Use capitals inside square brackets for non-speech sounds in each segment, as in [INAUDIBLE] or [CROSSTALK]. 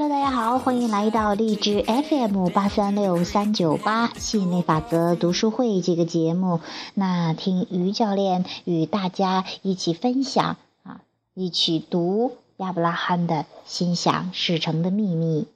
Hello，大家好，欢迎来到荔枝 FM 八三六三九八吸引力法则读书会这个节目。那听于教练与大家一起分享啊，一起读亚伯拉罕的心想事成的秘密。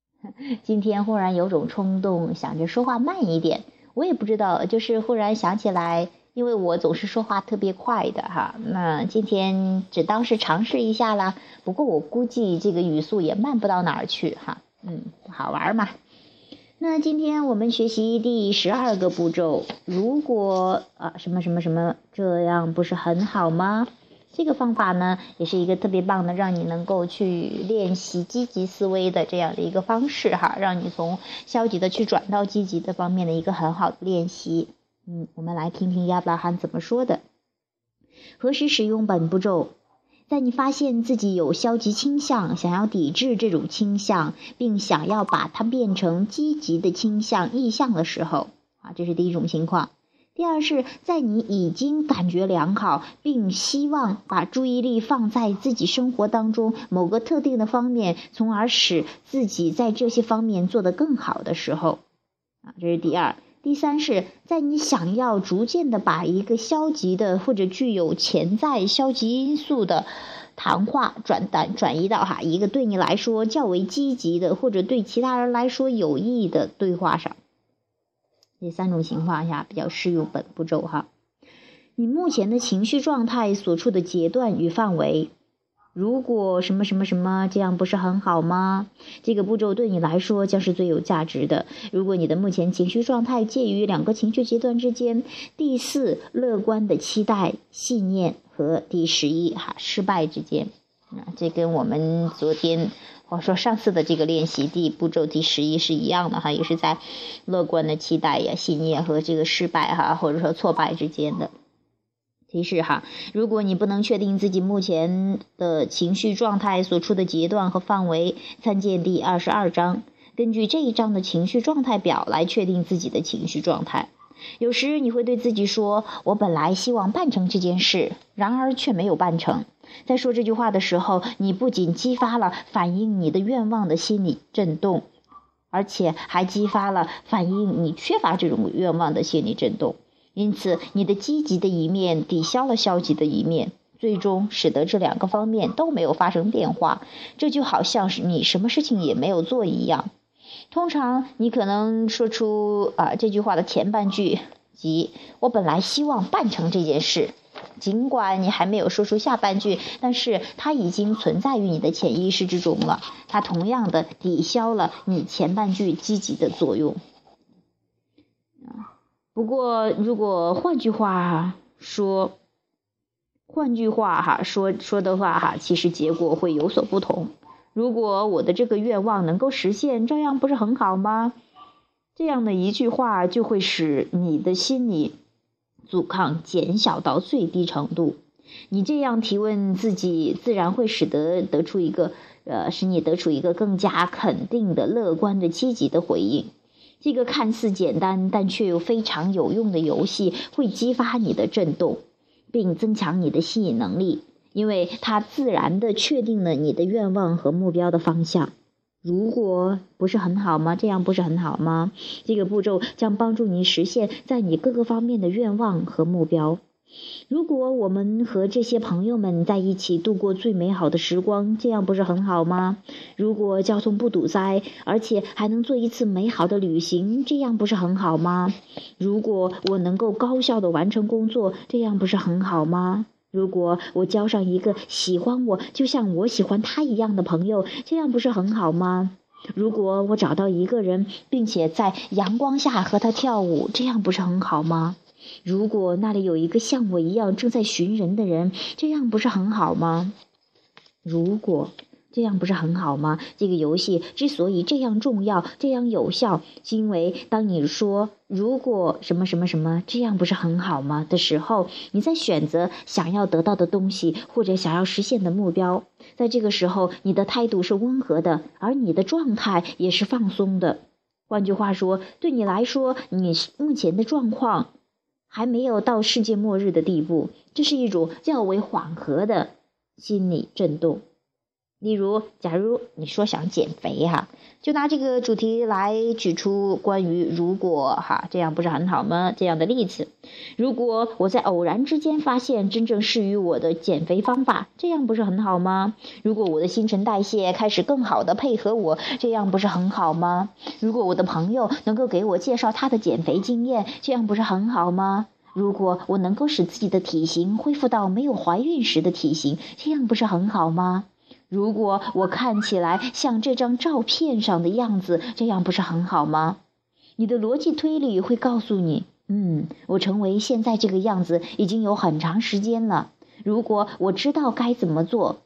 [LAUGHS] 今天忽然有种冲动，想着说话慢一点。我也不知道，就是忽然想起来，因为我总是说话特别快的哈。那今天只当是尝试一下啦。不过我估计这个语速也慢不到哪儿去哈。嗯，好玩嘛。那今天我们学习第十二个步骤，如果啊什么什么什么，这样不是很好吗？这个方法呢，也是一个特别棒的，让你能够去练习积极思维的这样的一个方式哈，让你从消极的去转到积极的方面的一个很好的练习。嗯，我们来听听亚伯拉罕怎么说的。何时使用本步骤？在你发现自己有消极倾向，想要抵制这种倾向，并想要把它变成积极的倾向意向的时候啊，这是第一种情况。第二是在你已经感觉良好，并希望把注意力放在自己生活当中某个特定的方面，从而使自己在这些方面做得更好的时候，啊，这是第二。第三是在你想要逐渐的把一个消极的或者具有潜在消极因素的谈话转转转移到哈一个对你来说较为积极的或者对其他人来说有益的对话上。这三种情况下比较适用本步骤哈。你目前的情绪状态所处的阶段与范围，如果什么什么什么这样不是很好吗？这个步骤对你来说将是最有价值的。如果你的目前情绪状态介于两个情绪阶段之间，第四乐观的期待信念和第十一哈失败之间，啊，这跟我们昨天。我说上次的这个练习第步骤第十一是一样的哈，也是在乐观的期待呀、信念和这个失败哈，或者说挫败之间的提示哈。如果你不能确定自己目前的情绪状态所处的阶段和范围，参见第二十二章，根据这一章的情绪状态表来确定自己的情绪状态。有时你会对自己说：“我本来希望办成这件事，然而却没有办成。”在说这句话的时候，你不仅激发了反映你的愿望的心理震动，而且还激发了反映你缺乏这种愿望的心理震动。因此，你的积极的一面抵消了消极的一面，最终使得这两个方面都没有发生变化。这就好像是你什么事情也没有做一样。通常，你可能说出啊这句话的前半句，即“我本来希望办成这件事”。尽管你还没有说出下半句，但是它已经存在于你的潜意识之中了。它同样的抵消了你前半句积极的作用。不过，如果换句话说，换句话哈说说的话哈，其实结果会有所不同。如果我的这个愿望能够实现，这样不是很好吗？这样的一句话就会使你的心理。阻抗减小到最低程度，你这样提问自己，自然会使得得出一个，呃，使你得出一个更加肯定的、乐观的、积极的回应。这个看似简单但却又非常有用的游戏，会激发你的震动，并增强你的吸引能力，因为它自然的确定了你的愿望和目标的方向。如果不是很好吗？这样不是很好吗？这个步骤将帮助你实现在你各个方面的愿望和目标。如果我们和这些朋友们在一起度过最美好的时光，这样不是很好吗？如果交通不堵塞，而且还能做一次美好的旅行，这样不是很好吗？如果我能够高效的完成工作，这样不是很好吗？如果我交上一个喜欢我就像我喜欢他一样的朋友，这样不是很好吗？如果我找到一个人，并且在阳光下和他跳舞，这样不是很好吗？如果那里有一个像我一样正在寻人的人，这样不是很好吗？如果。这样不是很好吗？这个游戏之所以这样重要、这样有效，是因为当你说“如果什么什么什么这样不是很好吗”的时候，你在选择想要得到的东西或者想要实现的目标。在这个时候，你的态度是温和的，而你的状态也是放松的。换句话说，对你来说，你目前的状况还没有到世界末日的地步。这是一种较为缓和的心理震动。例如，假如你说想减肥哈，就拿这个主题来举出关于如果哈这样不是很好吗？这样的例子，如果我在偶然之间发现真正适于我的减肥方法，这样不是很好吗？如果我的新陈代谢开始更好的配合我，这样不是很好吗？如果我的朋友能够给我介绍他的减肥经验，这样不是很好吗？如果我能够使自己的体型恢复到没有怀孕时的体型，这样不是很好吗？如果我看起来像这张照片上的样子，这样不是很好吗？你的逻辑推理会告诉你，嗯，我成为现在这个样子已经有很长时间了。如果我知道该怎么做，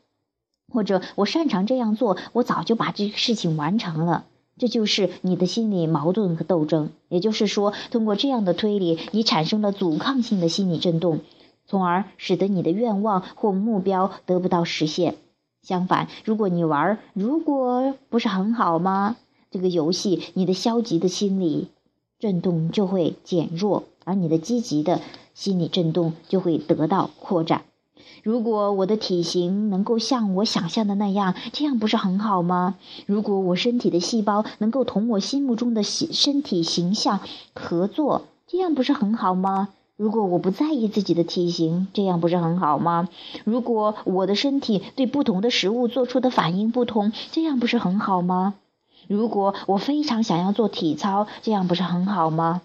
或者我擅长这样做，我早就把这个事情完成了。这就是你的心理矛盾和斗争。也就是说，通过这样的推理，你产生了阻抗性的心理震动，从而使得你的愿望或目标得不到实现。相反，如果你玩，如果不是很好吗？这个游戏，你的消极的心理震动就会减弱，而你的积极的心理震动就会得到扩展。如果我的体型能够像我想象的那样，这样不是很好吗？如果我身体的细胞能够同我心目中的形身体形象合作，这样不是很好吗？如果我不在意自己的体型，这样不是很好吗？如果我的身体对不同的食物做出的反应不同，这样不是很好吗？如果我非常想要做体操，这样不是很好吗？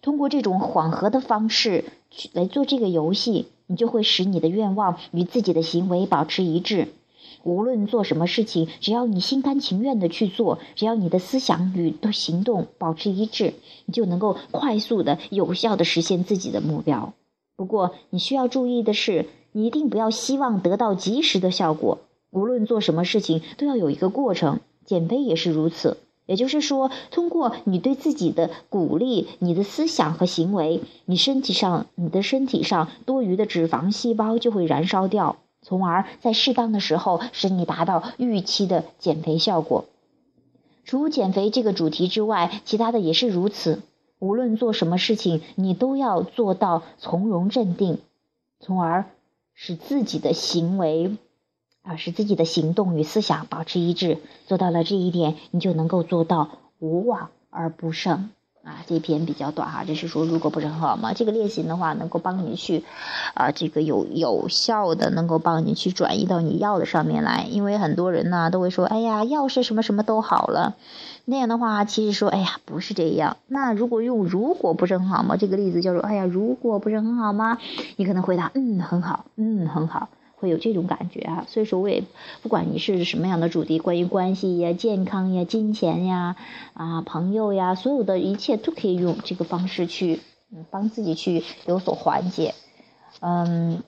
通过这种缓和的方式来做这个游戏，你就会使你的愿望与自己的行为保持一致。无论做什么事情，只要你心甘情愿的去做，只要你的思想与行动保持一致，你就能够快速的、有效的实现自己的目标。不过，你需要注意的是，你一定不要希望得到及时的效果。无论做什么事情，都要有一个过程，减肥也是如此。也就是说，通过你对自己的鼓励，你的思想和行为，你身体上、你的身体上多余的脂肪细胞就会燃烧掉。从而在适当的时候使你达到预期的减肥效果。除减肥这个主题之外，其他的也是如此。无论做什么事情，你都要做到从容镇定，从而使自己的行为，啊，使自己的行动与思想保持一致。做到了这一点，你就能够做到无往而不胜。啊，这篇比较短哈，就是说，如果不是很好嘛，这个练习的话，能够帮你去，啊，这个有有效的，能够帮你去转移到你要的上面来。因为很多人呢都会说，哎呀，要是什么什么都好了，那样的话，其实说，哎呀，不是这样。那如果用如果不是很好吗？这个例子叫做，哎呀，如果不是很好吗？你可能回答，嗯，很好，嗯，很好。会有这种感觉啊，所以说我也不管你是什么样的主题，关于关系呀、健康呀、金钱呀、啊朋友呀，所有的一切都可以用这个方式去嗯帮自己去有所缓解，嗯，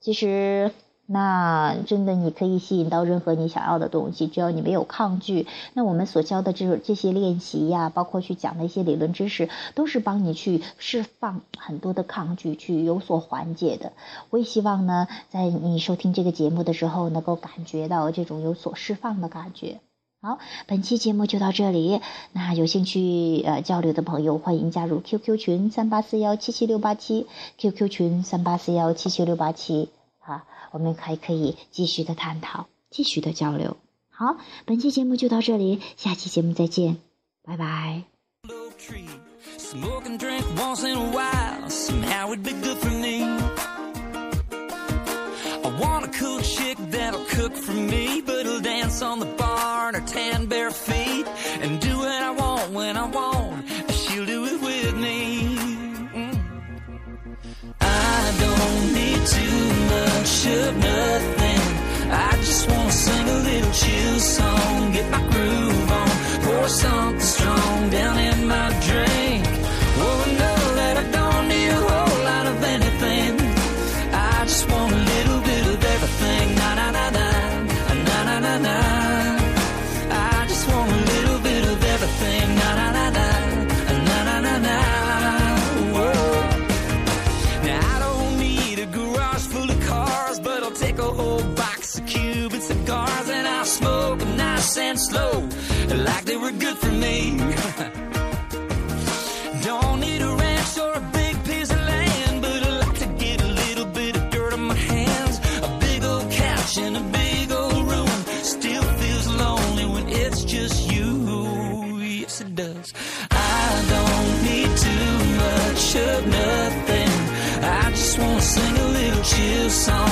其实。那真的，你可以吸引到任何你想要的东西，只要你没有抗拒。那我们所教的这种这些练习呀，包括去讲的一些理论知识，都是帮你去释放很多的抗拒，去有所缓解的。我也希望呢，在你收听这个节目的时候，能够感觉到这种有所释放的感觉。好，本期节目就到这里。那有兴趣呃交流的朋友，欢迎加入 QQ 群三八四幺七七六八七，QQ 群三八四幺七七六八七。好。我们还可以继续的探讨，继续的交流。好，本期节目就到这里，下期节目再见，拜拜。of good for me. [LAUGHS] Don't need a ranch or a big piece of land, but I like to get a little bit of dirt on my hands. A big old couch and a big old room still feels lonely when it's just you. Yes, it does. I don't need too much of nothing. I just want to sing a little chill song.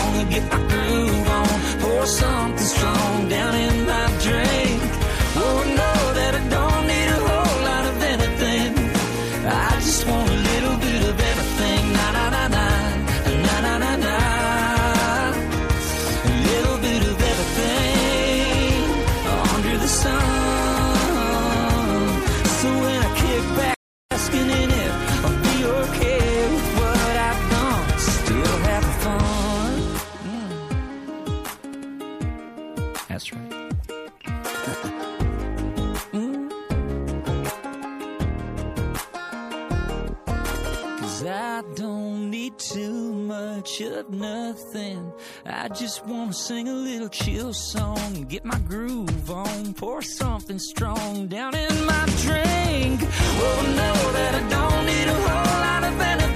up nothing. I just wanna sing a little chill song and get my groove on. Pour something strong down in my drink. Oh, know that I don't need a whole lot of anything.